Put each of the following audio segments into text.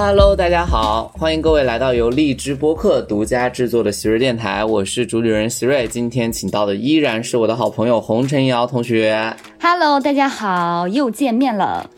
Hello，大家好，欢迎各位来到由荔枝播客独家制作的徐瑞电台，我是主理人徐瑞。今天请到的依然是我的好朋友洪晨瑶同学。Hello，大家好，又见面了。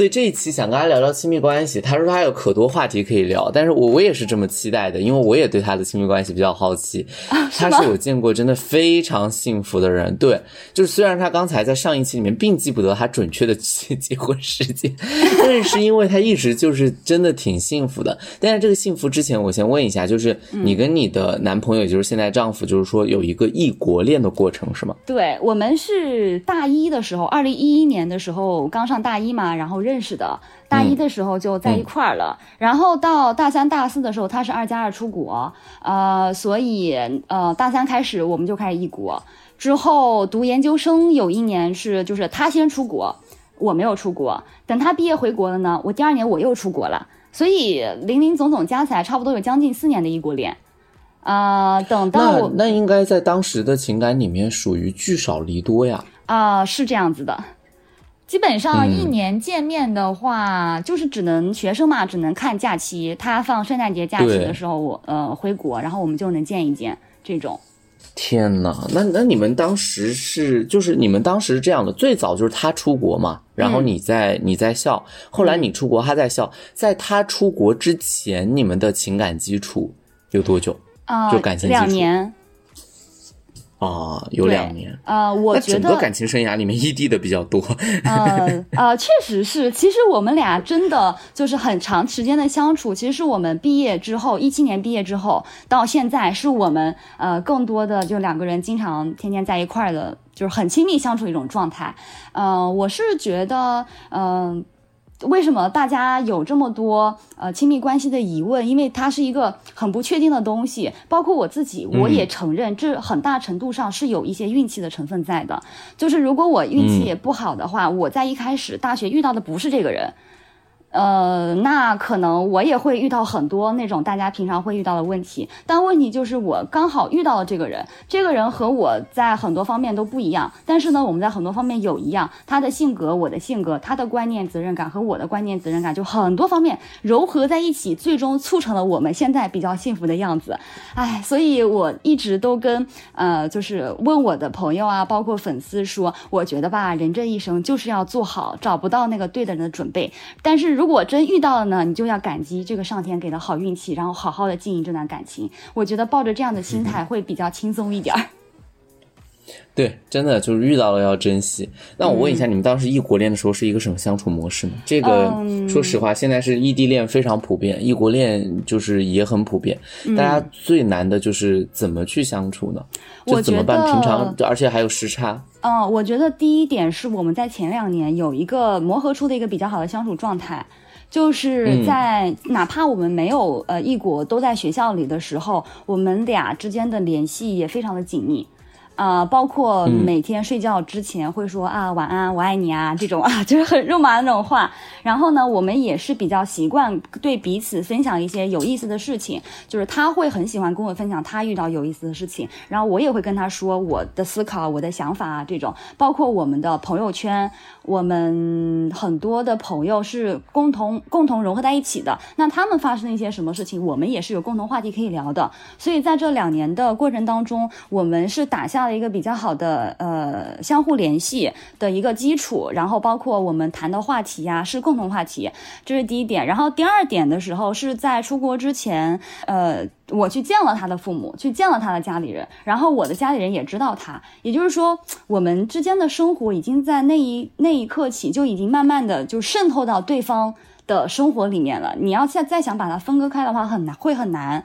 对这一期想跟他聊聊亲密关系，他说他有可多话题可以聊，但是我我也是这么期待的，因为我也对他的亲密关系比较好奇。他是我见过真的非常幸福的人，对，就是虽然他刚才在上一期里面并记不得他准确的结 结婚时间，但是是因为他一直就是真的挺幸福的。但是这个幸福之前，我先问一下，就是你跟你的男朋友，也就是现在丈夫，就是说有一个异国恋的过程是吗？对我们是大一的时候，二零一一年的时候刚上大一嘛，然后认识的。大一的时候就在一块儿了，然后到大三、大四的时候，他是二加二出国，呃，所以呃，大三开始我们就开始异国。之后读研究生有一年是就是他先出国，我没有出国。等他毕业回国了呢，我第二年我又出国了，所以零零总总加起来差不多有将近四年的异国恋。啊、等到那那应该在当时的情感里面属于聚少离多呀。啊、是这样子的。基本上嗯一年见面的话，就是只能学生嘛，只能看假期。他放圣诞节假期的时候，我呃回国，然后我们就能见一见这种。天呐，那那你们当时是就是你们当时是这样的，最早就是他出国嘛，然后你在、你在校，后来你出国，他在校，在他出国之前，你们的情感基础有多久啊、就感情基础两年。啊？有两年。呃，我觉得整个感情生涯里面异地的比较多，呃呃，确实是。其实我们俩真的就是很长时间的相处。其实是我们毕业之后，一七年毕业之后到现在，是我们呃更多的就两个人经常天天在一块儿的，就是很亲密相处的一种状态。呃，我是觉得，嗯、为什么大家有这么多呃亲密关系的疑问？因为它是一个很不确定的东西，包括我自己，我也承认这很大程度上是有一些运气的成分在的。就是如果我运气也不好的话，我在一开始大学遇到的不是这个人。呃，那可能我也会遇到很多那种大家平常会遇到的问题，但问题就是我刚好遇到了这个人，这个人和我在很多方面都不一样，但是呢，我们在很多方面有一样，他的性格、我的性格、他的观念、责任感和我的观念、责任感，就很多方面糅合在一起，最终促成了我们现在比较幸福的样子。哎，所以我一直都跟呃，就是问我的朋友啊，包括粉丝说，我觉得吧，人这一生就是要做好找不到那个对的人的准备，但是如果真遇到了呢，你就要感激这个上天给的好运气，然后好好的经营这段感情。我觉得抱着这样的心态 会比较轻松一点儿。对，真的就是遇到了要珍惜。那我问一下，你们当时异国恋的时候是一个什么相处模式呢？这个、嗯说实话，现在是异地恋非常普遍，异国恋就是也很普遍。嗯大家最难的就是怎么去相处呢？就我怎么办？平常而且还有时差。嗯，我觉得第一点是我们在前两年有一个磨合出的一个比较好的相处状态，就是在、哪怕我们没有呃异国都在学校里的时候，我们俩之间的联系也非常的紧密。啊、包括每天睡觉之前会说、啊晚安，我爱你啊这种啊，就是很肉麻的那种话。然后呢，我们也是比较习惯对彼此分享一些有意思的事情，就是他会很喜欢跟我分享他遇到有意思的事情，然后我也会跟他说我的思考、我的想法啊这种。包括我们的朋友圈，我们很多的朋友是共同共同融合在一起的。那他们发生了一些什么事情，我们也是有共同话题可以聊的。所以在这两年的过程当中，我们是打下一个比较好的呃相互联系的一个基础，然后包括我们谈的话题呀、是共同话题，这是第一点。然后第二点的时候是在出国之前，呃。我去见了他的父母，去见了他的家里人，然后我的家里人也知道他，也就是说，我们之间的生活已经在那一那一刻起就已经慢慢的就渗透到对方的生活里面了。你要再再想把它分割开的话，很难，会很难。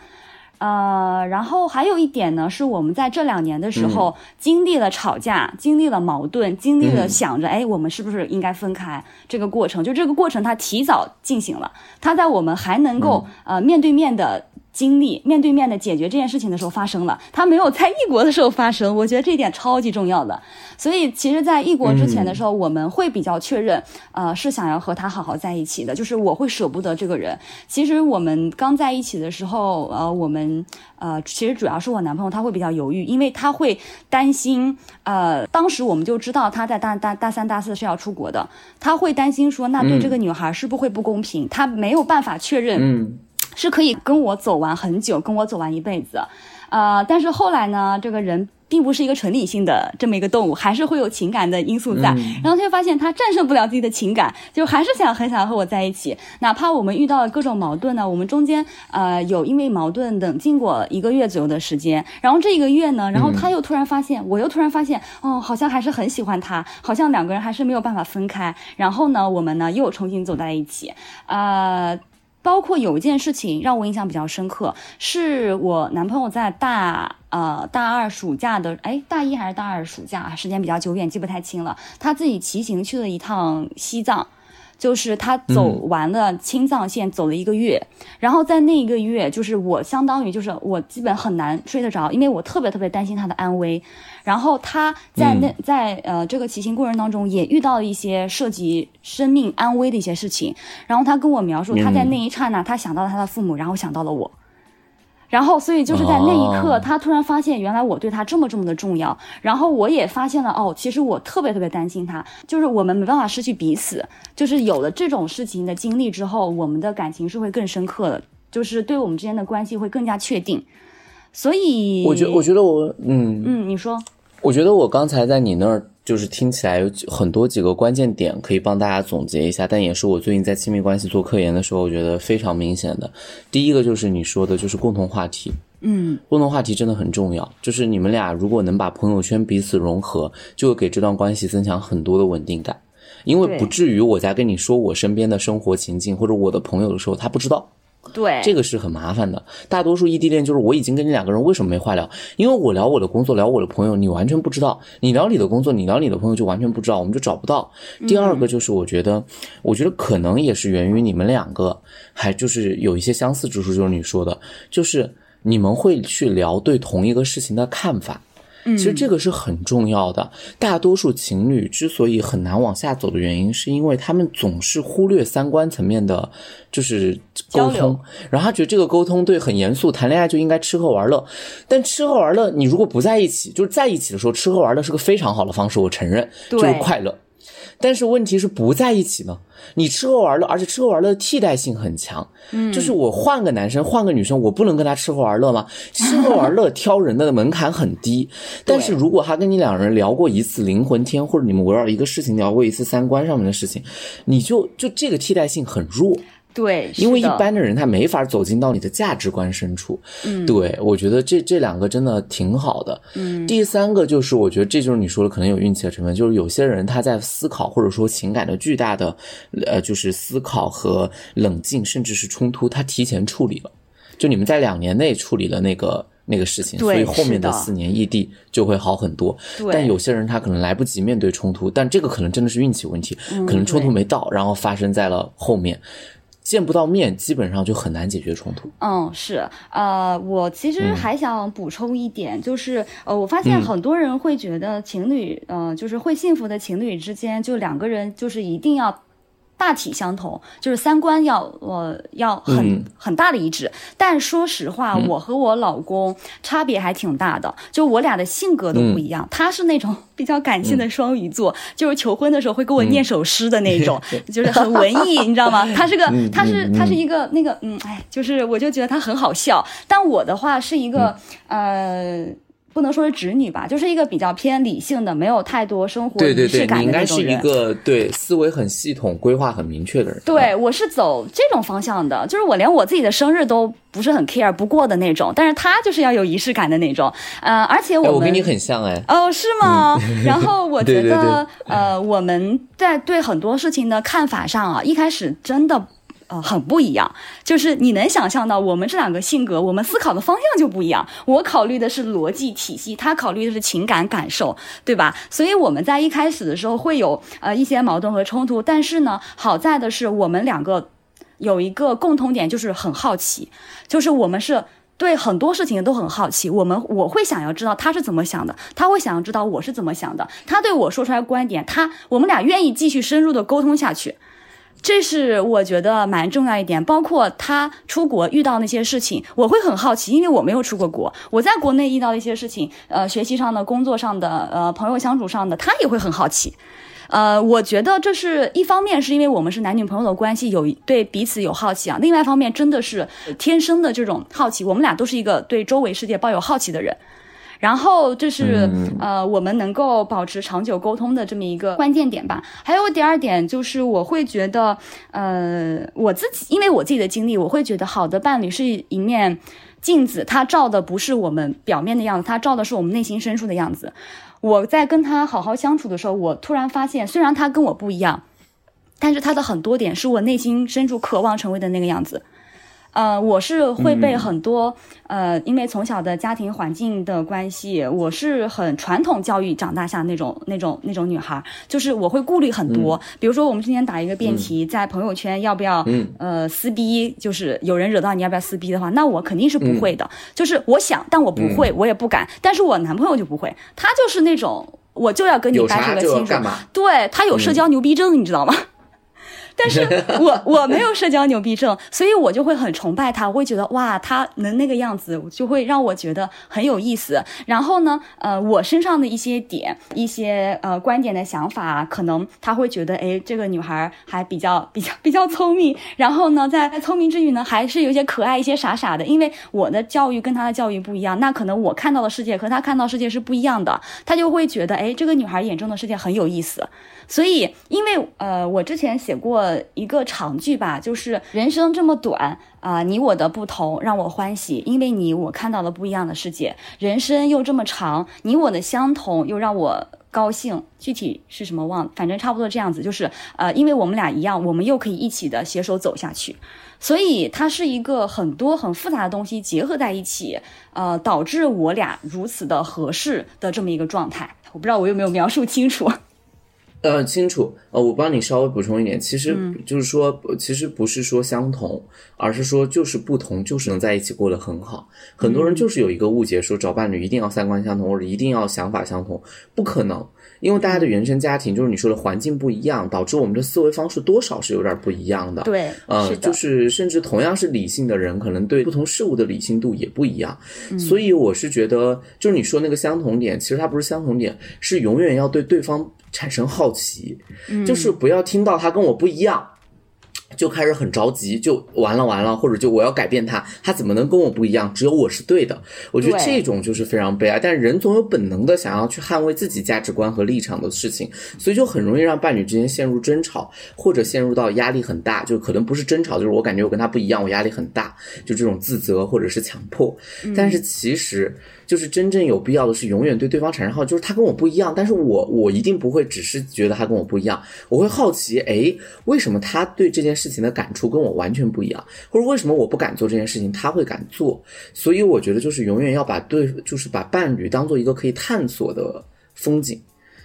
呃，然后还有一点呢，是我们在这两年的时候、经历了吵架，经历了矛盾，经历了嗯想着，哎，我们是不是应该分开这个过程？就这个过程，它提早进行了，它在我们还能够、呃面对面的。经历面对面的解决这件事情的时候发生了，它没有在异国的时候发生。我觉得这一点超级重要的。所以，其实，在异国之前的时候，我们会比较确认，呃，是想要和他好好在一起的。就是我会舍不得这个人。其实我们刚在一起的时候，呃，我们呃，其实主要是我男朋友他会比较犹豫，因为他会担心，呃，当时我们就知道他在大大大三大四是要出国的，他会担心说，那对这个女孩是不是会不公平？他没有办法确认。嗯。是可以跟我走完很久，跟我走完一辈子，呃，但是后来呢，这个人并不是一个纯理性的这么一个动物，还是会有情感的因素在。然后他就发现他战胜不了自己的情感，就还是想很想和我在一起。哪怕我们遇到了各种矛盾呢，我们中间呃有因为矛盾冷静过一个月左右的时间。然后这一个月呢，然后他又突然发现，我又突然发现，哦，好像还是很喜欢他，好像两个人还是没有办法分开。然后呢，我们呢又重新走在一起，呃。包括有一件事情让我印象比较深刻，是我男朋友在大呃大二暑假的，哎大一还是大二暑假，时间比较久远，记不太清了。他自己骑行去了一趟西藏。就是他走完了青藏线，走了一个月，然后在那一个月，就是我相当于就是我基本很难睡得着，因为我特别特别担心他的安危。然后他在那在呃这个骑行过程当中，也遇到了一些涉及生命安危的一些事情。然后他跟我描述，他在那一刹那，他想到了他的父母，然后想到了我。然后，所以就是在那一刻，他突然发现，原来我对他这么这么的重要。然后我也发现了，哦，其实我特别特别担心他，就是我们没办法失去彼此。就是有了这种事情的经历之后，我们的感情是会更深刻的，就是对我们之间的关系会更加确定。所以，我觉我觉得我，嗯嗯，你说，我觉得我刚才在你那儿。就是听起来有很多几个关键点可以帮大家总结一下，但也是我最近在亲密关系做科研的时候，我觉得非常明显的。第一个就是你说的，就是共同话题，嗯，共同话题真的很重要。就是你们俩如果能把朋友圈彼此融合，就会给这段关系增强很多的稳定感，因为不至于我在跟你说我身边的生活情境或者我的朋友的时候，他不知道。对，这个是很麻烦的。大多数异地恋就是我已经跟你两个人为什么没话聊？因为我聊我的工作，聊我的朋友，你完全不知道；你聊你的工作，你聊你的朋友就完全不知道，我们就找不到。第二个就是我觉得，我觉得可能也是源于你们两个，还就是有一些相似之处，就是你说的，就是你们会去聊对同一个事情的看法。其实这个是很重要的。大多数情侣之所以很难往下走的原因，是因为他们总是忽略三观层面的，就是沟通。然后他觉得这个沟通对很严肃，谈恋爱就应该吃喝玩乐。但吃喝玩乐，你如果不在一起，就是在一起的时候吃喝玩乐是个非常好的方式，我承认，就是快乐。但是问题是不在一起呢？你吃喝玩乐，而且吃喝玩乐的替代性很强。嗯，就是我换个男生，换个女生，我不能跟他吃喝玩乐吗？吃喝玩乐挑人的门槛很低。但是如果他跟你两人聊过一次灵魂天，或者你们围绕一个事情聊过一次三观上面的事情，你就就这个替代性很弱。对，因为一般的人他没法走进到你的价值观深处。嗯，对，我觉得这这两个真的挺好的。嗯，第三个就是我觉得这就是你说的可能有运气的成分，就是有些人他在思考或者说情感的巨大的呃就是思考和冷静甚至是冲突，他提前处理了，就你们在两年内处理了那个那个事情，所以后面的四年异地就会好很多。但有些人他可能来不及面对冲突，但这个可能真的是运气问题，可能冲突没到，然后发生在了后面。见不到面，基本上就很难解决冲突。嗯，是，呃，我其实还想补充一点，就是，呃，我发现很多人会觉得情侣，呃，就是会幸福的情侣之间，就两个人就是一定要。大体相同，就是三观要呃要很很大的一致。但说实话，我和我老公差别还挺大的，就我俩的性格都不一样。他是那种比较感性的双鱼座，就是求婚的时候会给我念首诗的那种，就是很文艺，你知道吗？他是个，他是他是一个那个嗯，哎，就是我就觉得他很好笑。但我的话是一个呃。不能说是直女吧，就是一个比较偏理性的，没有太多生活仪式感的那种人。应该是一个对思维很系统、规划很明确的人。对，我是走这种方向的，就是我连我自己的生日都不是很 care 不过的那种。但是他就是要有仪式感的那种，呃，而且我我跟你很像哎。哦，是吗？然后我 觉得，呃，我们在对很多事情的看法上啊，一开始真的。呃，很不一样，就是你能想象到，我们这两个性格，我们思考的方向就不一样。我考虑的是逻辑体系，他考虑的是情感感受，对吧？所以我们在一开始的时候会有呃一些矛盾和冲突，但是呢，好在的是我们两个有一个共同点，就是很好奇，就是我们是对很多事情都很好奇。我们我会想要知道他是怎么想的，他会想要知道我是怎么想的。他对我说出来观点，他我们俩愿意继续深入的沟通下去。这是我觉得蛮重要一点，包括他出国遇到那些事情，我会很好奇，因为我没有出过国，我在国内遇到一些事情，呃，学习上的、工作上的、呃，朋友相处上的，他也会很好奇。呃，我觉得这是一方面，是因为我们是男女朋友的关系，有对彼此有好奇啊；另外一方面，真的是天生的这种好奇，我们俩都是一个对周围世界抱有好奇的人。然后就是呃，我们能够保持长久沟通的这么一个关键点吧。还有第二点就是，我会觉得，呃，我自己因为我自己的经历，我会觉得好的伴侣是一面镜子，它照的不是我们表面的样子，它照的是我们内心深处的样子。我在跟他好好相处的时候，我突然发现，虽然他跟我不一样，但是他的很多点是我内心深处渴望成为的那个样子。呃，我是会被很多呃，因为从小的家庭环境的关系，我是很传统教育长大下那种那种那种女孩，就是我会顾虑很多。比如说，我们今天打一个辩题，在朋友圈要不要呃撕逼，就是有人惹到你要不要撕逼的话，那我肯定是不会的。就是我想，但我不会，我也不敢。但是我男朋友就不会，他就是那种我就要跟你掰扯个清楚，对他有社交牛逼症，你知道吗？但是 我我没有社交牛逼症，所以我就会很崇拜他，我会觉得哇，他能那个样子，就会让我觉得很有意思。然后呢，呃，我身上的一些点、一些呃观点的想法，可能他会觉得，哎，这个女孩还比较比较比较聪明。然后呢，在聪明之余呢，还是有些可爱、一些傻傻的。因为我的教育跟他的教育不一样，那可能我看到的世界和他看到世界是不一样的，他就会觉得，哎，这个女孩眼中的世界很有意思。所以，因为呃，我之前写过呃一个长句吧，就是人生这么短啊，你我的不同让我欢喜，因为你我看到了不一样的世界。人生又这么长，你我的相同又让我高兴。具体是什么忘，反正差不多这样子，就是呃，因为我们俩一样，我们又可以一起的携手走下去。所以它是一个很多很复杂的东西结合在一起，呃，导致我俩如此的合适的这么一个状态。我不知道我有没有描述清楚。呃，清楚。呃，我帮你稍微补充一点，其实就是说，其实不是说相同，而是说就是不同，就是能在一起过得很好。很多人就是有一个误解，说找伴侣一定要三观相同，或者一定要想法相同，不可能。因为大家的原生家庭，就是你说的环境不一样，导致我们的思维方式多少是有点不一样的。对，呃，就是甚至同样是理性的人，可能对不同事物的理性度也不一样。所以我是觉得，就是你说那个相同点，其实它不是相同点，是永远要对对方产生好奇，就是不要听到他跟我不一样。就开始很着急，就完了完了，或者就我要改变他，他怎么能跟我不一样？只有我是对的。我觉得这种就是非常悲哀。但是人总有本能的想要去捍卫自己价值观和立场的事情，所以就很容易让伴侣之间陷入争吵，或者陷入到压力很大。就可能不是争吵，就是我感觉我跟他不一样，我压力很大，就这种自责或者是强迫。但是其实。就是真正有必要的是永远对对方产生好奇，就是他跟我不一样，但是我我一定不会只是觉得他跟我不一样，我会好奇，哎，为什么他对这件事情的感触跟我完全不一样，或者为什么我不敢做这件事情，他会敢做？所以我觉得就是永远要把对，就是把伴侣当做一个可以探索的风景，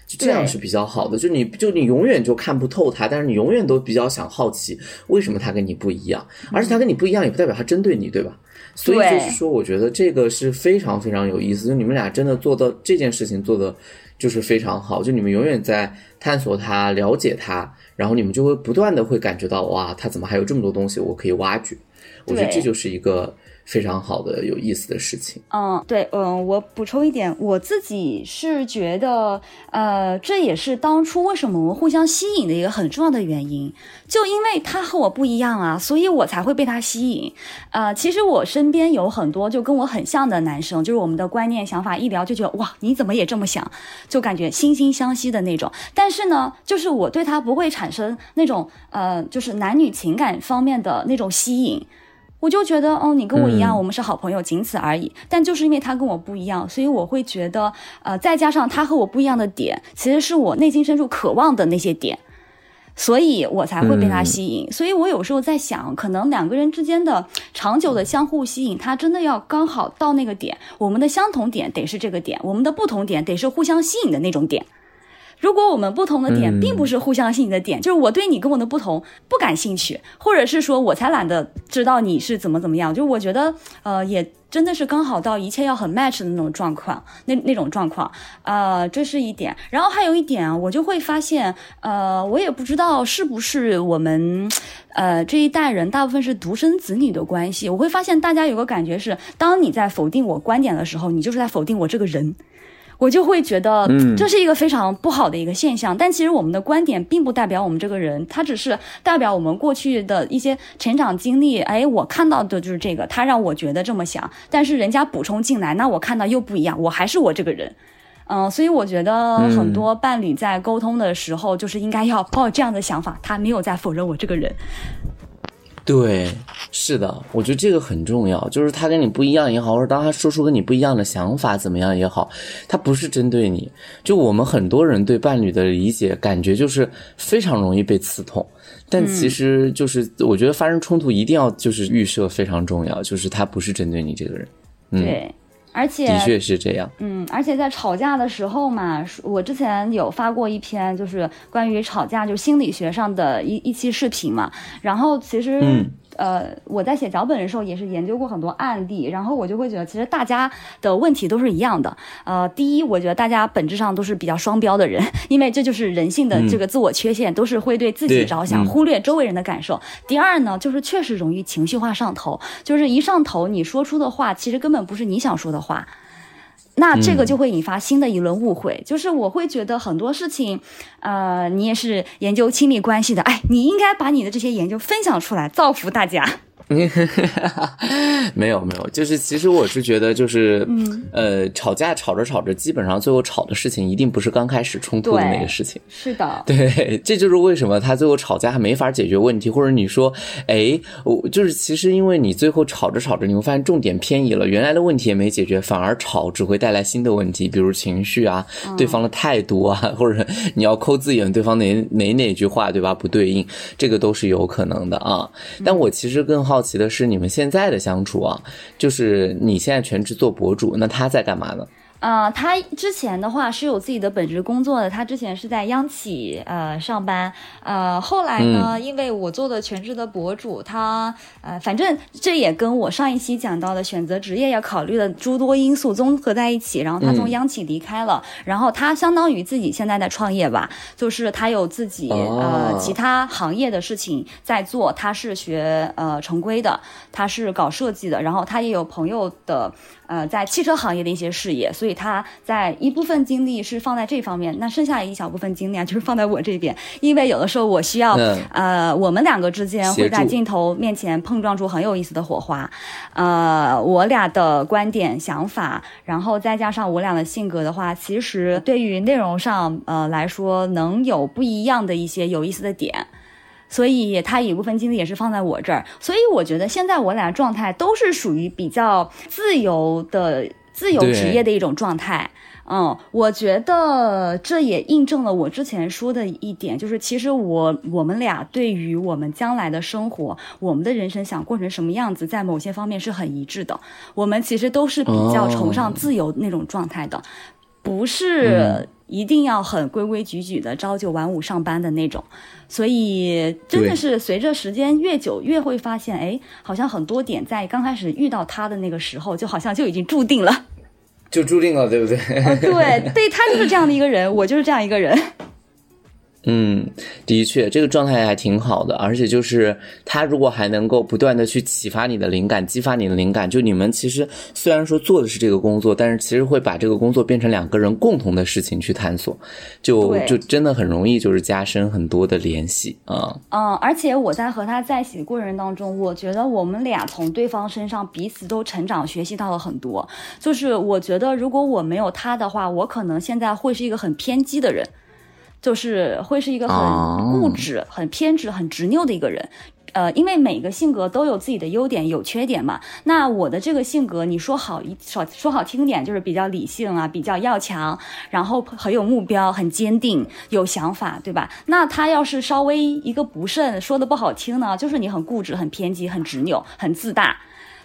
就这样是比较好的。就你就你永远就看不透他，但是你永远都比较想好奇，为什么他跟你不一样？而且他跟你不一样，也不代表他针对你，对吧？所以就是说，我觉得这个是非常非常有意思。就你们俩真的做到这件事情做的就是非常好。就你们永远在探索它、了解它，然后你们就会不断的会感觉到哇，它怎么还有这么多东西我可以挖掘？我觉得这就是一个。非常好的有意思的事情。嗯，对，嗯，我补充一点，我自己是觉得，呃，这也是当初为什么我们互相吸引的一个很重要的原因，就因为他和我不一样啊，所以我才会被他吸引。呃，其实我身边有很多就跟我很像的男生，就是我们的观念想法一聊就觉得哇，你怎么也这么想，就感觉惺惺相惜的那种。但是呢，就是我对他不会产生那种呃，就是男女情感方面的那种吸引。我就觉得，哦，你跟我一样，我们是好朋友，仅此而已。但就是因为他跟我不一样，所以我会觉得，呃，再加上他和我不一样的点，其实是我内心深处渴望的那些点，所以我才会被他吸引。所以我有时候在想，可能两个人之间的长久的相互吸引，他真的要刚好到那个点，我们的相同点得是这个点，我们的不同点得是互相吸引的那种点。如果我们不同的点并不是互相吸引的点，就是我对你跟我的不同不感兴趣，或者是说我才懒得知道你是怎么怎么样，就我觉得呃也。真的是刚好到一切要很 match 的那种状况，那那种状况，呃，这是一点。然后还有一点啊，我就会发现，呃，我也不知道是不是我们，呃，这一代人大部分是独生子女的关系，我会发现大家有个感觉是，当你在否定我观点的时候，你就是在否定我这个人。我就会觉得，这是一个非常不好的一个现象。但其实我们的观点并不代表我们这个人，他只是代表我们过去的一些成长经历。哎，我看到的就是这个，他让我觉得这么想。但是人家补充进来，那我看到又不一样，我还是我这个人。嗯，所以我觉得很多伴侣在沟通的时候，就是应该要抱这样的想法，他没有在否认我这个人。对，是的，我觉得这个很重要。就是他跟你不一样也好，或者当他说出跟你不一样的想法怎么样也好，他不是针对你。就我们很多人对伴侣的理解，感觉就是非常容易被刺痛。但其实就是我觉得发生冲突一定要就是预设非常重要，就是他不是针对你这个人。对。而且的确是这样，嗯，而且在吵架的时候嘛，我之前有发过一篇，就是关于吵架就心理学上的一一期视频嘛，然后其实。呃，我在写脚本的时候也是研究过很多案例，然后我就会觉得，其实大家的问题都是一样的。呃，第一，我觉得大家本质上都是比较双标的人，因为这就是人性的这个自我缺陷，都是会对自己着想，忽略周围人的感受。第二呢，就是确实容易情绪化上头，就是一上头，你说出的话其实根本不是你想说的话。那这个就会引发新的一轮误会，就是我会觉得很多事情，呃，你也是研究亲密关系的，哎，你应该把你的这些研究分享出来，造福大家。没有没有，就是其实我是觉得，就是呃，吵架吵着吵着，基本上最后吵的事情一定不是刚开始冲突的那个事情。是的，对，这就是为什么他最后吵架还没法解决问题，或者你说，哎，我就是其实因为你最后吵着吵着，你会发现重点偏移了，原来的问题也没解决，反而吵只会带来新的问题，比如情绪啊，对方的态度啊，或者你要抠字眼，对方哪哪哪句话对吧不对应，这个都是有可能的啊。但我其实更好。好奇的是你们现在的相处啊，就是你现在全职做博主，那他在干嘛呢？啊，他之前的话是有自己的本职工作的，他之前是在央企呃上班，呃，后来呢，因为我做的全职的博主，他呃，反正这也跟我上一期讲到的选择职业要考虑的诸多因素综合在一起，然后他从央企离开了，然后他相当于自己现在在创业吧，就是他有自己呃其他行业的事情在做，他是学呃成规的，他是搞设计的，然后他也有朋友的。呃，在汽车行业的一些事业，所以他在一部分精力是放在这方面，那剩下一小部分精力啊，就是放在我这边，因为有的时候我需要，呃，我们两个之间会在镜头面前碰撞出很有意思的火花，呃，我俩的观点想法，然后再加上我俩的性格的话，其实对于内容上，呃来说能有不一样的一些有意思的点。所以他一部分精力也是放在我这儿，所以我觉得现在我俩状态都是属于比较自由的自由职业的一种状态。嗯，我觉得这也印证了我之前说的一点，就是其实我我们俩对于我们将来的生活，我们的人生想过成什么样子，在某些方面是很一致的。我们其实都是比较崇尚自由那种状态的，不是。一定要很规规矩矩的朝九晚五上班的那种，所以真的是随着时间越久，越会发现，哎，好像很多点在刚开始遇到他的那个时候，就好像就已经注定了，就注定了，对不对？对，对他就是这样的一个人，我就是这样一个人。嗯，的确，这个状态还挺好的，而且就是他如果还能够不断的去启发你的灵感，激发你的灵感，就你们其实虽然说做的是这个工作，但是其实会把这个工作变成两个人共同的事情去探索，就就真的很容易就是加深很多的联系啊。嗯，而且我在和他在一起的过程当中，我觉得我们俩从对方身上彼此都成长学习到了很多。就是我觉得如果我没有他的话，我可能现在会是一个很偏激的人。就是会是一个很固执、很偏执、很执拗的一个人，呃，因为每个性格都有自己的优点、有缺点嘛。那我的这个性格，你说好一说说好听点，就是比较理性啊，比较要强，然后很有目标、很坚定、有想法，对吧？那他要是稍微一个不慎，说的不好听呢，就是你很固执、很偏激、很执拗、很自大。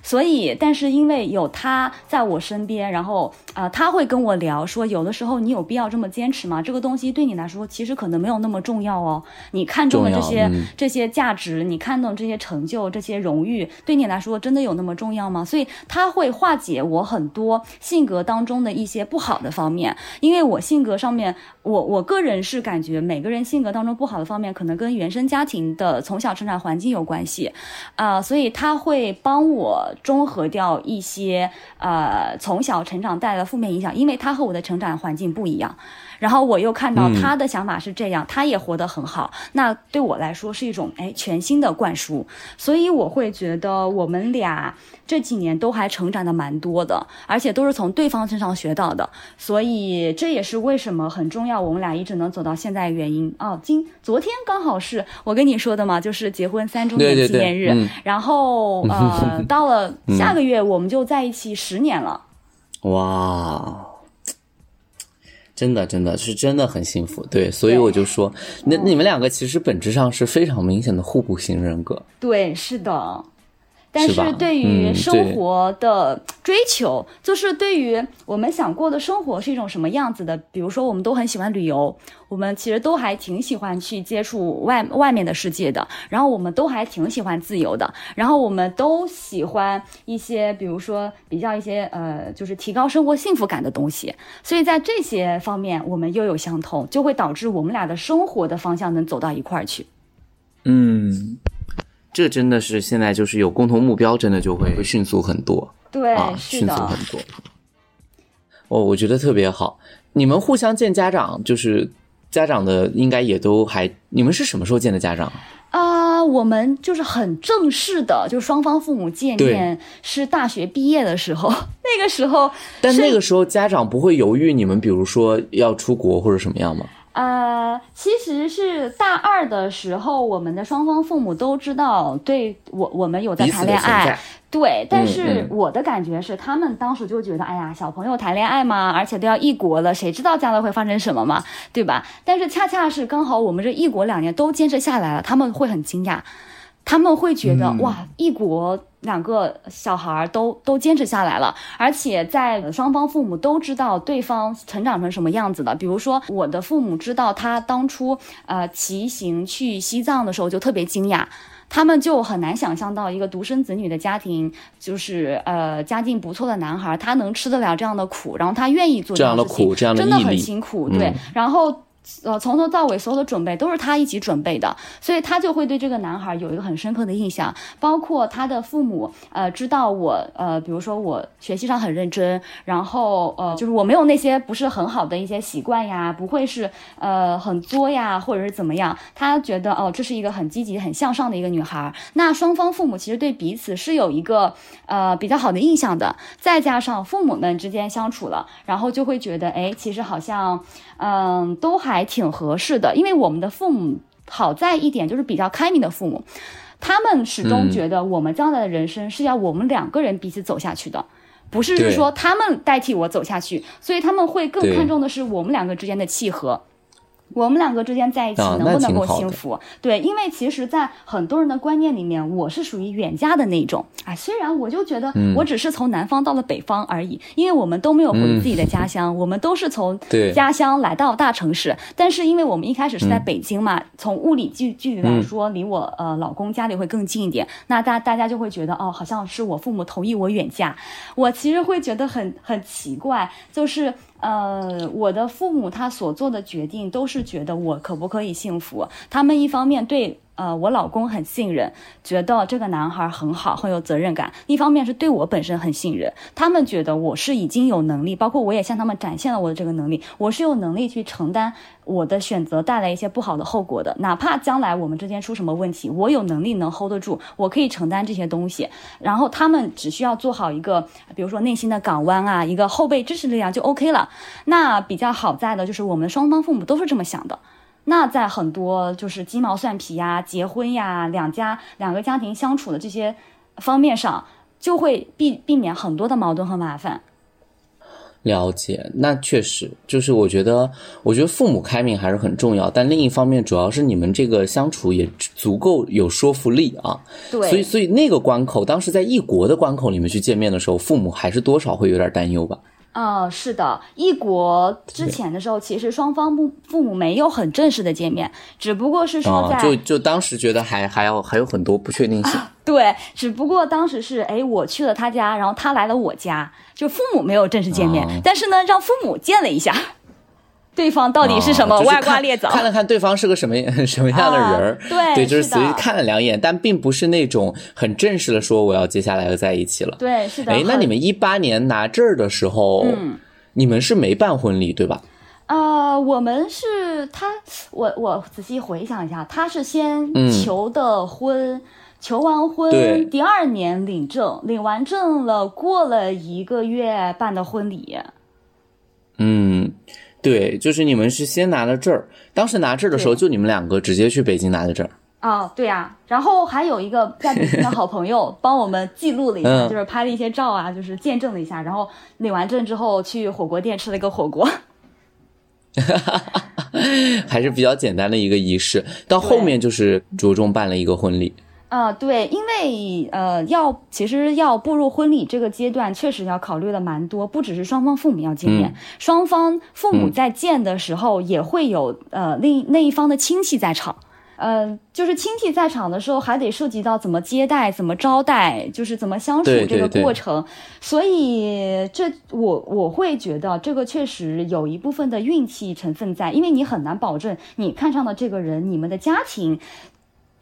所以，但是因为有他在我身边，然后啊，他会跟我聊说，有的时候你有必要这么坚持吗？这个东西对你来说其实可能没有那么重要哦。你看中的这些这些价值，你看中这些成就、这些荣誉，对你来说真的有那么重要吗？所以他会化解我很多性格当中的一些不好的方面，因为我性格上面，我我个人是感觉每个人性格当中不好的方面，可能跟原生家庭的从小成长环境有关系啊，所以他会帮我中和掉一些呃从小成长带来的负面影响，因为他和我的成长环境不一样。然后我又看到他的想法是这样，他也活得很好，那对我来说是一种哎全新的灌输，所以我会觉得我们俩这几年都还成长的蛮多的，而且都是从对方身上学到的，所以这也是为什么很重要，我们俩一直能走到现在的原因。哦。今昨天刚好是我跟你说的嘛，就是结婚三周年纪念日，然后呃 到了下个月我们就在一起十年了，哇。真的，真的是真的很幸福，对，所以我就说，那你们两个其实本质上是非常明显的互补型人格，对，是的。但是对于生活的追求，就是对于我们想过的生活是一种什么样子的。比如说，我们都很喜欢旅游，我们其实都还挺喜欢去接触外外面的世界的。然后我们都还挺喜欢自由的。然后我们都喜欢一些，比如说比较一些呃，就是提高生活幸福感的东西。所以在这些方面，我们又有相同，就会导致我们俩的生活的方向能走到一块儿去。嗯。这真的是现在就是有共同目标，真的就会会迅速很多。对，迅速很多。哦，我觉得特别好。你们互相见家长，就是家长的，应该也都还。你们是什么时候见的家长？啊，我们就是很正式的，就双方父母见面是大学毕业的时候，那个时候。但那个时候家长不会犹豫你们，比如说要出国或者什么样吗？呃，其实是大二的时候，我们的双方父母都知道，对我我们有在谈恋爱，对。但是我的感觉是，他们当时就觉得，哎呀，小朋友谈恋爱嘛，而且都要异国了，谁知道将来会发生什么嘛，对吧？但是恰恰是刚好我们这异国两年都坚持下来了，他们会很惊讶。他们会觉得哇，异国两个小孩都都坚持下来了，而且在双方父母都知道对方成长成什么样子的。比如说，我的父母知道他当初呃骑行去西藏的时候就特别惊讶，他们就很难想象到一个独生子女的家庭，就是呃家境不错的男孩，他能吃得了这样的苦，然后他愿意做这样的苦，这样的真的很辛苦，对，然后。呃，从头到尾所有的准备都是他一起准备的，所以他就会对这个男孩有一个很深刻的印象。包括他的父母，呃，知道我，呃，比如说我学习上很认真，然后呃，就是我没有那些不是很好的一些习惯呀，不会是呃很作呀，或者是怎么样。他觉得哦，这是一个很积极、很向上的一个女孩。那双方父母其实对彼此是有一个呃比较好的印象的。再加上父母们之间相处了，然后就会觉得，哎，其实好像。嗯，都还挺合适的，因为我们的父母好在一点就是比较开明的父母，他们始终觉得我们将来的人生是要我们两个人彼此走下去的，不是说他们代替我走下去，所以他们会更看重的是我们两个之间的契合。我们两个之间在一起能不能够幸福？对，因为其实，在很多人的观念里面，我是属于远嫁的那种。哎，虽然我就觉得我只是从南方到了北方而已，因为我们都没有回自己的家乡，我们都是从家乡来到大城市。但是，因为我们一开始是在北京嘛，从物理距距离来说，离我呃老公家里会更近一点。那大大家就会觉得，哦，好像是我父母同意我远嫁。我其实会觉得很很奇怪，就是。呃，我的父母他所做的决定都是觉得我可不可以幸福？他们一方面对。呃，我老公很信任，觉得这个男孩很好，很有责任感。一方面是对我本身很信任，他们觉得我是已经有能力，包括我也向他们展现了我的这个能力，我是有能力去承担我的选择带来一些不好的后果的。哪怕将来我们之间出什么问题，我有能力能 hold 得住，我可以承担这些东西。然后他们只需要做好一个，比如说内心的港湾啊，一个后备支持力量就 OK 了。那比较好在的就是我们双方父母都是这么想的。那在很多就是鸡毛蒜皮呀、结婚呀、两家两个家庭相处的这些方面上，就会避避免很多的矛盾和麻烦。了解，那确实就是我觉得，我觉得父母开明还是很重要，但另一方面，主要是你们这个相处也足够有说服力啊。对，所以所以那个关口，当时在异国的关口里面去见面的时候，父母还是多少会有点担忧吧。啊，是的，异国之前的时候，其实双方父父母没有很正式的见面，只不过是说在就就当时觉得还还要还有很多不确定性。对，只不过当时是哎，我去了他家，然后他来了我家，就父母没有正式见面，但是呢，让父母见了一下。对方到底是什么歪瓜裂枣？看了看对方是个什么 什么样的人儿，对对，就是随意看了两眼，但并不是那种很正式的说我要接下来要在一起了。对，是的。哎，那你们一八年拿证儿的时候，你们是没办婚礼对吧？呃，我们是他，我我仔细回想一下，他是先求的婚，求完婚第二年领证，领完证了，过了一个月办的婚礼。嗯。对，就是你们是先拿了证儿，当时拿证儿的时候，就你们两个直接去北京拿的证儿。啊，对呀，然后还有一个在北京的好朋友 帮我们记录了一下，就是拍了一些照啊，就是见证了一下。然后领完证之后，去火锅店吃了一个火锅，还是比较简单的一个仪式。到后面就是着重办了一个婚礼。啊，对，因为呃，要其实要步入婚礼这个阶段，确实要考虑的蛮多，不只是双方父母要见面，双方父母在见的时候也会有呃另那一方的亲戚在场，呃，就是亲戚在场的时候，还得涉及到怎么接待、怎么招待，就是怎么相处这个过程，所以这我我会觉得这个确实有一部分的运气成分在，因为你很难保证你看上的这个人，你们的家庭。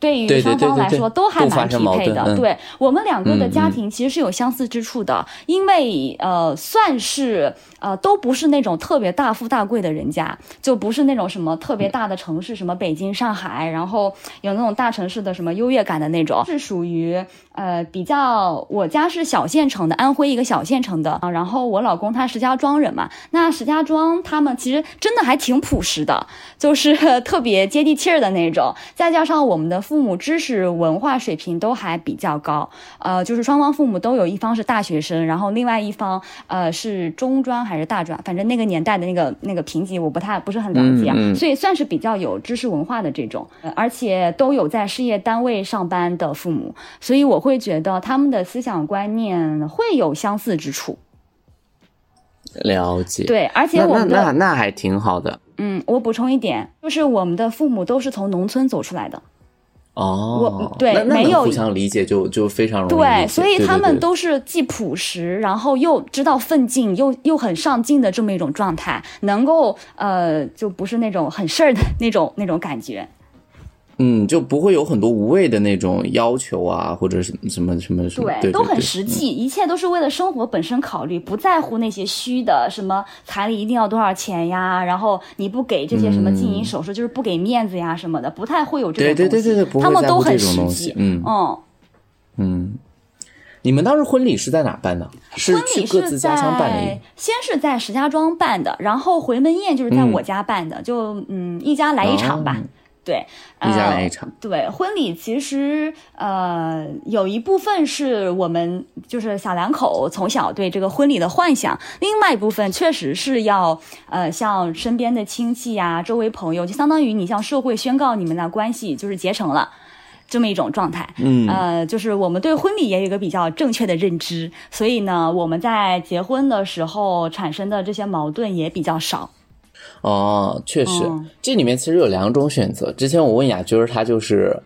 对于双方来说都还蛮匹配的，对我们两个的家庭其实是有相似之处的，因为呃算是呃都不是那种特别大富大贵的人家，就不是那种什么特别大的城市，什么北京、上海，然后有那种大城市的什么优越感的那种，是属于呃比较我家是小县城的，安徽一个小县城的啊，然后我老公他石家庄人嘛，那石家庄他们其实真的还挺朴实的，就是 特别接地气儿的那种，再加上我们的。父母知识文化水平都还比较高，呃，就是双方父母都有一方是大学生，然后另外一方呃是中专还是大专，反正那个年代的那个那个评级我不太不是很了解啊，所以算是比较有知识文化的这种，而且都有在事业单位上班的父母，所以我会觉得他们的思想观念会有相似之处。了解，对，而且我们那那还挺好的。嗯，我补充一点，就是我们的父母都是从农村走出来的。哦，我对没有互相理解就就非常容易对，所以他们都是既朴实，然后又知道奋进，又又很上进的这么一种状态，能够呃，就不是那种很事儿的那种那种感觉。嗯，就不会有很多无谓的那种要求啊，或者是什么什么什么，对，都很实际，一切都是为了生活本身考虑，不在乎那些虚的，什么彩礼一定要多少钱呀，然后你不给这些什么金银首饰，就是不给面子呀什么的，不太会有这种东西。对对对对，他们都很实际。嗯嗯嗯，你们当时婚礼是在哪办的？是去各自家乡办的？先是在石家庄办的，然后回门宴就是在我家办的，就嗯一家来一场吧。对，一家来一场。对，婚礼其实呃有一部分是我们就是小两口从小对这个婚礼的幻想，另外一部分确实是要呃向身边的亲戚呀、周围朋友，就相当于你向社会宣告你们的关系就是结成了这么一种状态。嗯，呃，就是我们对婚礼也有一个比较正确的认知，所以呢，我们在结婚的时候产生的这些矛盾也比较少。哦，确实，这里面其实有两种选择。之前我问雅君儿，她就是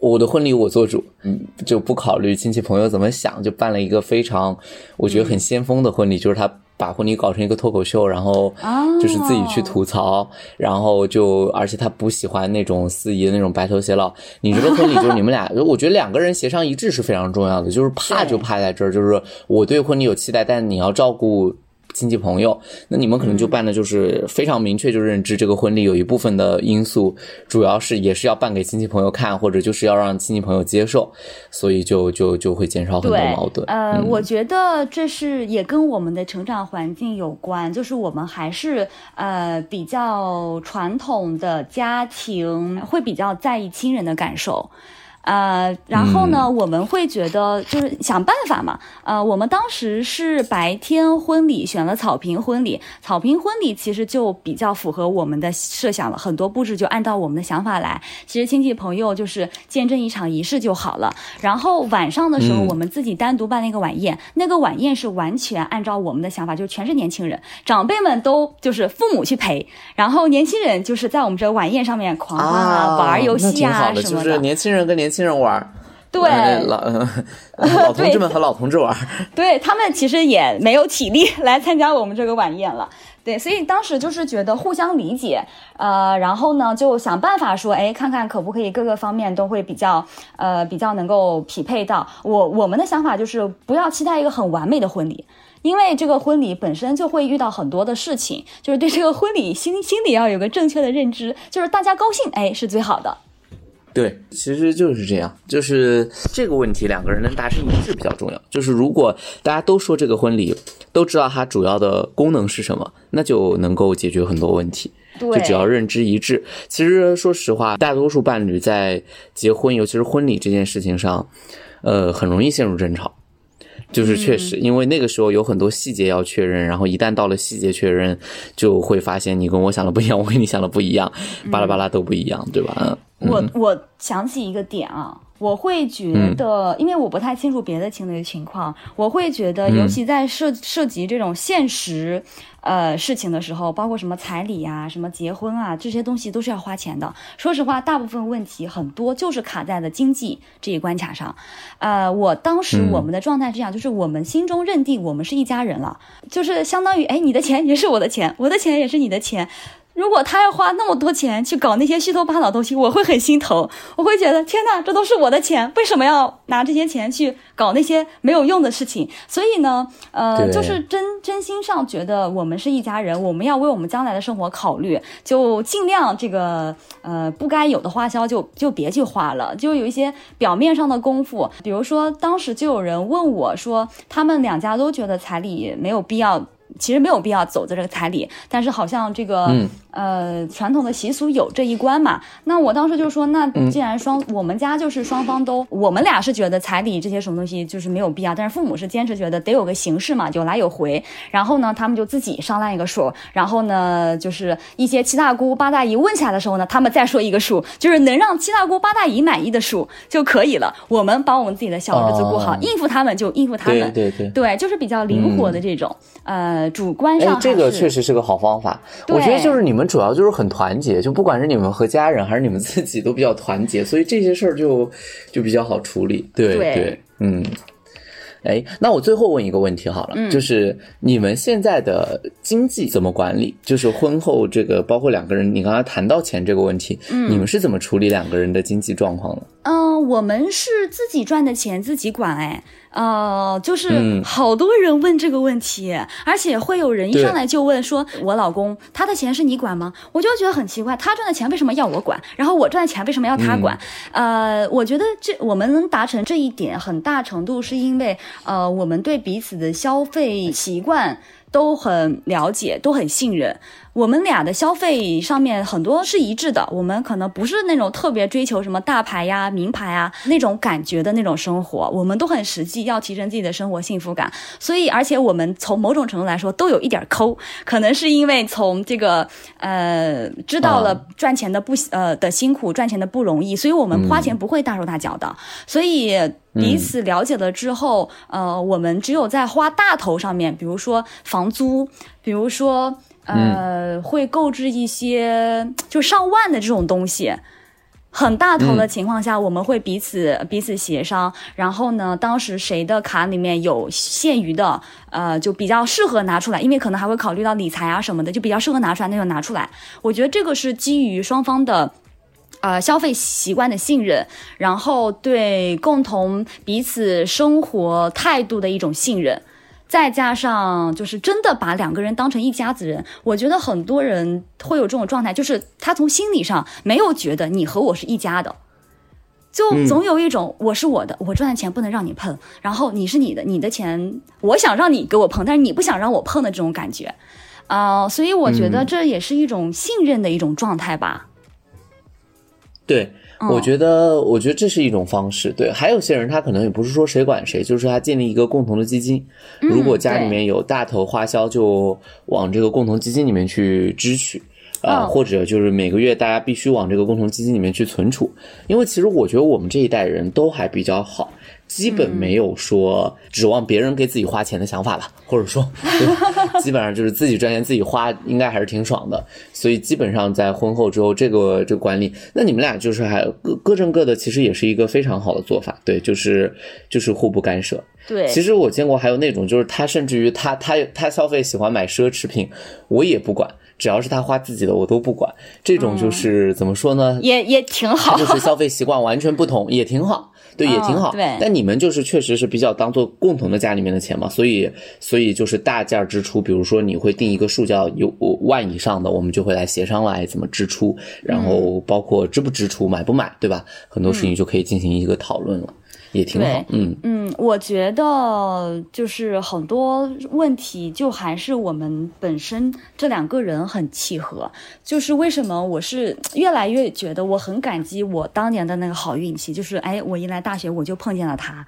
我的婚礼我做主，嗯，就不考虑亲戚朋友怎么想，就办了一个非常我觉得很先锋的婚礼，就是她把婚礼搞成一个脱口秀，然后就是自己去吐槽，然后就而且她不喜欢那种司仪的那种白头偕老。你这个婚礼就是你们俩，我觉得两个人协商一致是非常重要的，就是怕就怕在这儿，就是我对婚礼有期待，但你要照顾。亲戚朋友，那你们可能就办的就是非常明确，就认知这个婚礼有一部分的因素，主要是也是要办给亲戚朋友看，或者就是要让亲戚朋友接受，所以就就就会减少很多矛盾。呃，我觉得这是也跟我们的成长环境有关，就是我们还是呃比较传统的家庭，会比较在意亲人的感受。呃，然后呢，我们会觉得就是想办法嘛。呃，我们当时是白天婚礼选了草坪婚礼，草坪婚礼其实就比较符合我们的设想了，很多布置就按照我们的想法来。其实亲戚朋友就是见证一场仪式就好了。然后晚上的时候，我们自己单独办了一个晚宴，那个晚宴是完全按照我们的想法，就是全是年轻人，长辈们都就是父母去陪，然后年轻人就是在我们这晚宴上面狂欢啊、玩游戏啊什么的。就是年轻人跟年轻。新人玩，对老 老同志们和老同志玩，对他们其实也没有体力来参加我们这个晚宴了。对，所以当时就是觉得互相理解，呃，然后呢就想办法说，哎，看看可不可以各个方面都会比较，呃，比较能够匹配到我我们的想法就是不要期待一个很完美的婚礼，因为这个婚礼本身就会遇到很多的事情，就是对这个婚礼心心里要有个正确的认知，就是大家高兴，哎，是最好的。对，其实就是这样，就是这个问题，两个人能达成一致比较重要。就是如果大家都说这个婚礼，都知道它主要的功能是什么，那就能够解决很多问题。对，就只要认知一致。其实说实话，大多数伴侣在结婚，尤其是婚礼这件事情上，呃，很容易陷入争吵。就是确实，因为那个时候有很多细节要确认，然后一旦到了细节确认，就会发现你跟我想的不一样，我跟你想的不一样，巴拉巴拉都不一样，对吧？我我想起一个点啊，我会觉得，因为我不太清楚别的情侣情况，我会觉得，尤其在涉涉及这种现实呃事情的时候，包括什么彩礼啊、什么结婚啊这些东西都是要花钱的。说实话，大部分问题很多就是卡在了经济这一关卡上。呃，我当时我们的状态是这样，就是我们心中认定我们是一家人了，就是相当于哎，你的钱也是我的钱，我的钱也是你的钱。如果他要花那么多钱去搞那些虚头巴脑的东西，我会很心疼。我会觉得天哪，这都是我的钱，为什么要拿这些钱去搞那些没有用的事情？所以呢，呃，就是真真心上觉得我们是一家人，我们要为我们将来的生活考虑，就尽量这个呃不该有的花销就就别去花了，就有一些表面上的功夫。比如说，当时就有人问我说，他们两家都觉得彩礼没有必要。其实没有必要走的这个彩礼，但是好像这个呃传统的习俗有这一关嘛。那我当时就说，那既然双我们家就是双方都，我们俩是觉得彩礼这些什么东西就是没有必要，但是父母是坚持觉得得有个形式嘛，有来有回。然后呢，他们就自己商量一个数，然后呢，就是一些七大姑八大姨问起来的时候呢，他们再说一个数，就是能让七大姑八大姨满意的数就可以了。我们把我们自己的小日子过好，应付他们就应付他们，对对对，就是比较灵活的这种呃。主观上，这个确实是个好方法。我觉得就是你们主要就是很团结，就不管是你们和家人还是你们自己都比较团结，所以这些事儿就就比较好处理。对对，嗯。哎，那我最后问一个问题好了，就是你们现在的经济怎么管理？就是婚后这个，包括两个人，你刚才谈到钱这个问题，你们是怎么处理两个人的经济状况的？嗯，我们是自己赚的钱自己管，哎。呃，就是好多人问这个问题，而且会有人一上来就问说：“我老公他的钱是你管吗？”我就觉得很奇怪，他赚的钱为什么要我管？然后我赚的钱为什么要他管？呃，我觉得这我们能达成这一点，很大程度是因为呃，我们对彼此的消费习惯都很了解，都很信任。我们俩的消费上面很多是一致的，我们可能不是那种特别追求什么大牌呀、名牌啊那种感觉的那种生活，我们都很实际，要提升自己的生活幸福感。所以，而且我们从某种程度来说都有一点抠，可能是因为从这个呃知道了赚钱的不呃的辛苦，赚钱的不容易，所以我们花钱不会大手大脚的。所以彼此了解了之后，呃，我们只有在花大头上面，比如说房租，比如说。呃，会购置一些就上万的这种东西，很大头的情况下，我们会彼此彼此协商。然后呢，当时谁的卡里面有剩余的，呃，就比较适合拿出来，因为可能还会考虑到理财啊什么的，就比较适合拿出来，那就拿出来。我觉得这个是基于双方的，呃，消费习惯的信任，然后对共同彼此生活态度的一种信任。再加上就是真的把两个人当成一家子人，我觉得很多人会有这种状态，就是他从心理上没有觉得你和我是一家的，就总有一种我是我的，我赚的钱不能让你碰，然后你是你的，你的钱我想让你给我碰，但是你不想让我碰的这种感觉，啊，所以我觉得这也是一种信任的一种状态吧。对。我觉得，我觉得这是一种方式。对，还有些人他可能也不是说谁管谁，就是他建立一个共同的基金。如果家里面有大头花销，就往这个共同基金里面去支取。啊，或者就是每个月大家必须往这个共同基金里面去存储，因为其实我觉得我们这一代人都还比较好，基本没有说指望别人给自己花钱的想法吧，或者说，基本上就是自己赚钱自己花，应该还是挺爽的。所以基本上在婚后之后，这个这个管理，那你们俩就是还各各挣各的，其实也是一个非常好的做法。对，就是就是互不干涉。对，其实我见过还有那种，就是他甚至于他他他消费喜欢买奢侈品，我也不管。只要是他花自己的，我都不管。这种就是怎么说呢？也也挺好。就是消费习惯完全不同，也挺好。对，也挺好。对。但你们就是确实是比较当做共同的家里面的钱嘛，所以所以就是大件支出，比如说你会定一个数，叫有万以上的，我们就会来协商来怎么支出，然后包括支不支出、买不买，对吧？很多事情就可以进行一个讨论了。也挺好，嗯嗯，我觉得就是很多问题，就还是我们本身这两个人很契合。就是为什么我是越来越觉得我很感激我当年的那个好运气，就是哎，我一来大学我就碰见了他。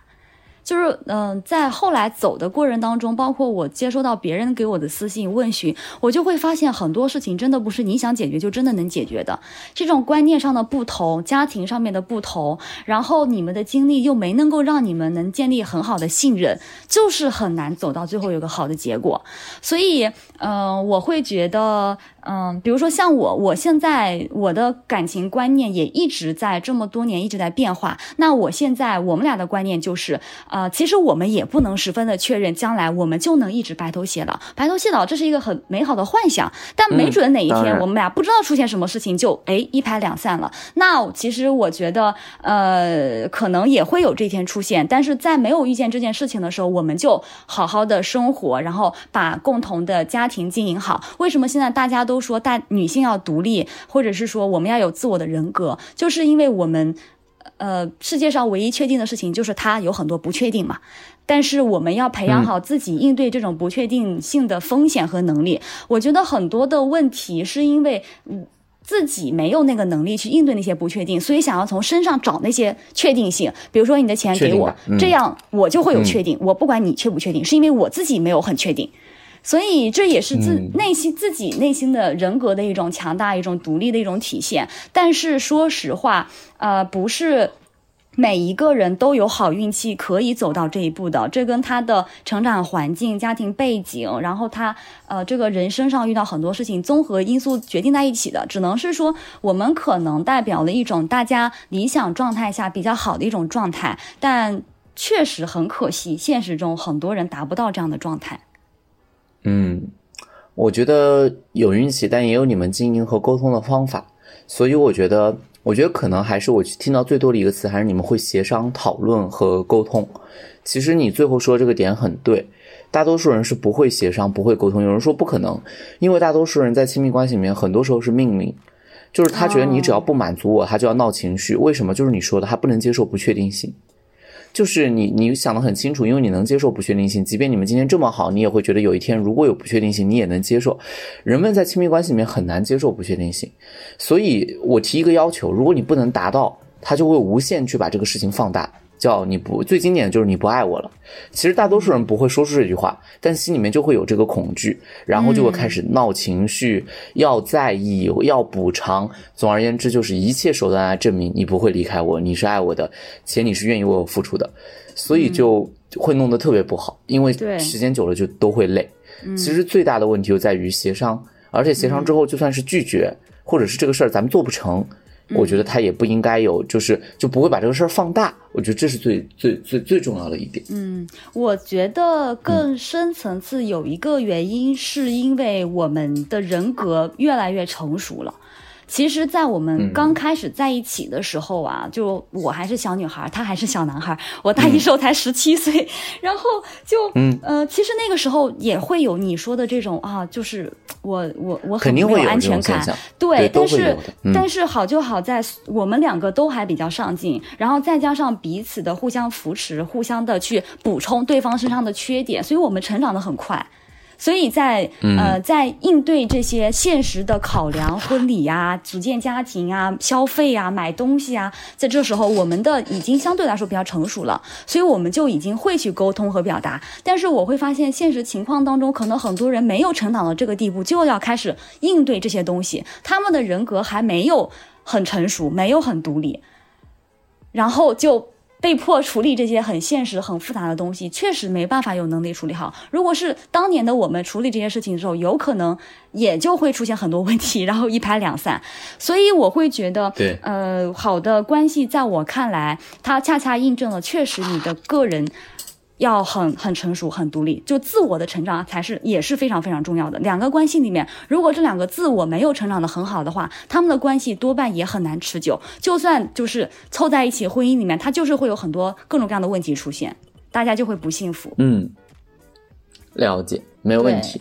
就是嗯，在后来走的过程当中，包括我接收到别人给我的私信问询，我就会发现很多事情真的不是你想解决就真的能解决的。这种观念上的不同，家庭上面的不同，然后你们的经历又没能够让你们能建立很好的信任，就是很难走到最后有个好的结果。所以，嗯，我会觉得。嗯，比如说像我，我现在我的感情观念也一直在这么多年一直在变化。那我现在我们俩的观念就是，呃，其实我们也不能十分的确认将来我们就能一直白头偕老。白头偕老这是一个很美好的幻想，但没准哪一天我们俩不知道出现什么事情就哎一拍两散了。那其实我觉得，呃，可能也会有这天出现。但是在没有遇见这件事情的时候，我们就好好的生活，然后把共同的家庭经营好。为什么现在大家？都说大女性要独立，或者是说我们要有自我的人格，就是因为我们，呃，世界上唯一确定的事情就是它有很多不确定嘛。但是我们要培养好自己应对这种不确定性的风险和能力。我觉得很多的问题是因为嗯自己没有那个能力去应对那些不确定，所以想要从身上找那些确定性。比如说你的钱给我，这样我就会有确定。我不管你确不确定，是因为我自己没有很确定。所以这也是自内心自己内心的人格的一种强大、一种独立的一种体现。但是说实话，呃，不是每一个人都有好运气可以走到这一步的。这跟他的成长环境、家庭背景，然后他呃这个人身上遇到很多事情，综合因素决定在一起的。只能是说，我们可能代表了一种大家理想状态下比较好的一种状态，但确实很可惜，现实中很多人达不到这样的状态。嗯，我觉得有运气，但也有你们经营和沟通的方法，所以我觉得，我觉得可能还是我听到最多的一个词，还是你们会协商、讨论和沟通。其实你最后说这个点很对，大多数人是不会协商、不会沟通。有人说不可能，因为大多数人在亲密关系里面，很多时候是命令，就是他觉得你只要不满足我，他就要闹情绪。为什么？就是你说的，他不能接受不确定性。就是你，你想的很清楚，因为你能接受不确定性，即便你们今天这么好，你也会觉得有一天如果有不确定性，你也能接受。人们在亲密关系里面很难接受不确定性，所以我提一个要求，如果你不能达到，他就会无限去把这个事情放大。叫你不最经典的就是你不爱我了。其实大多数人不会说出这句话，但心里面就会有这个恐惧，然后就会开始闹情绪，要在意，要补偿。总而言之，就是一切手段来证明你不会离开我，你是爱我的，且你是愿意为我付出的。所以就会弄得特别不好，因为时间久了就都会累。其实最大的问题就在于协商，而且协商之后就算是拒绝，或者是这个事儿咱们做不成。我觉得他也不应该有，就是就不会把这个事儿放大。我觉得这是最最最最重要的一点。嗯，我觉得更深层次有一个原因，是因为我们的人格越来越成熟了。其实，在我们刚开始在一起的时候啊，就我还是小女孩，他还是小男孩，我大一时候才十七岁，然后就，嗯。呃，其实那个时候也会有你说的这种啊，就是我我我很没有安全感，对，但是但是好就好在我们两个都还比较上进，然后再加上彼此的互相扶持，互相的去补充对方身上的缺点，所以我们成长的很快。所以在呃在应对这些现实的考量，婚礼呀、组建家庭啊、消费啊、买东西啊，在这时候我们的已经相对来说比较成熟了，所以我们就已经会去沟通和表达。但是我会发现，现实情况当中，可能很多人没有成长到这个地步，就要开始应对这些东西，他们的人格还没有很成熟，没有很独立，然后就。被迫处理这些很现实、很复杂的东西，确实没办法有能力处理好。如果是当年的我们处理这些事情的时候，有可能也就会出现很多问题，然后一拍两散。所以我会觉得，对，呃，好的关系在我看来，它恰恰印证了，确实你的个人。要很很成熟、很独立，就自我的成长才是也是非常非常重要的。两个关系里面，如果这两个自我没有成长的很好的话，他们的关系多半也很难持久。就算就是凑在一起，婚姻里面，它就是会有很多各种各样的问题出现，大家就会不幸福。嗯，了解，没有问题。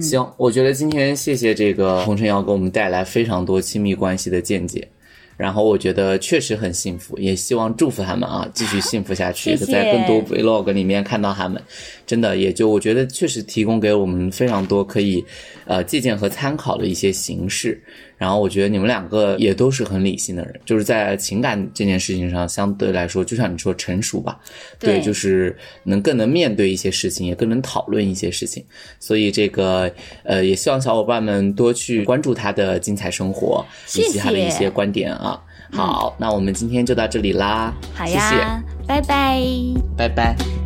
行，我觉得今天谢谢这个红尘瑶给我们带来非常多亲密关系的见解。然后我觉得确实很幸福，也希望祝福他们啊，继续幸福下去，在更多 vlog 里面看到他们，真的也就我觉得确实提供给我们非常多可以，呃借鉴和参考的一些形式。然后我觉得你们两个也都是很理性的人，就是在情感这件事情上相对来说，就像你说成熟吧，对，就是能更能面对一些事情，也更能讨论一些事情。所以这个呃，也希望小伙伴们多去关注他的精彩生活以及他的一些观点啊。好，那我们今天就到这里啦，好呀，拜拜，拜拜。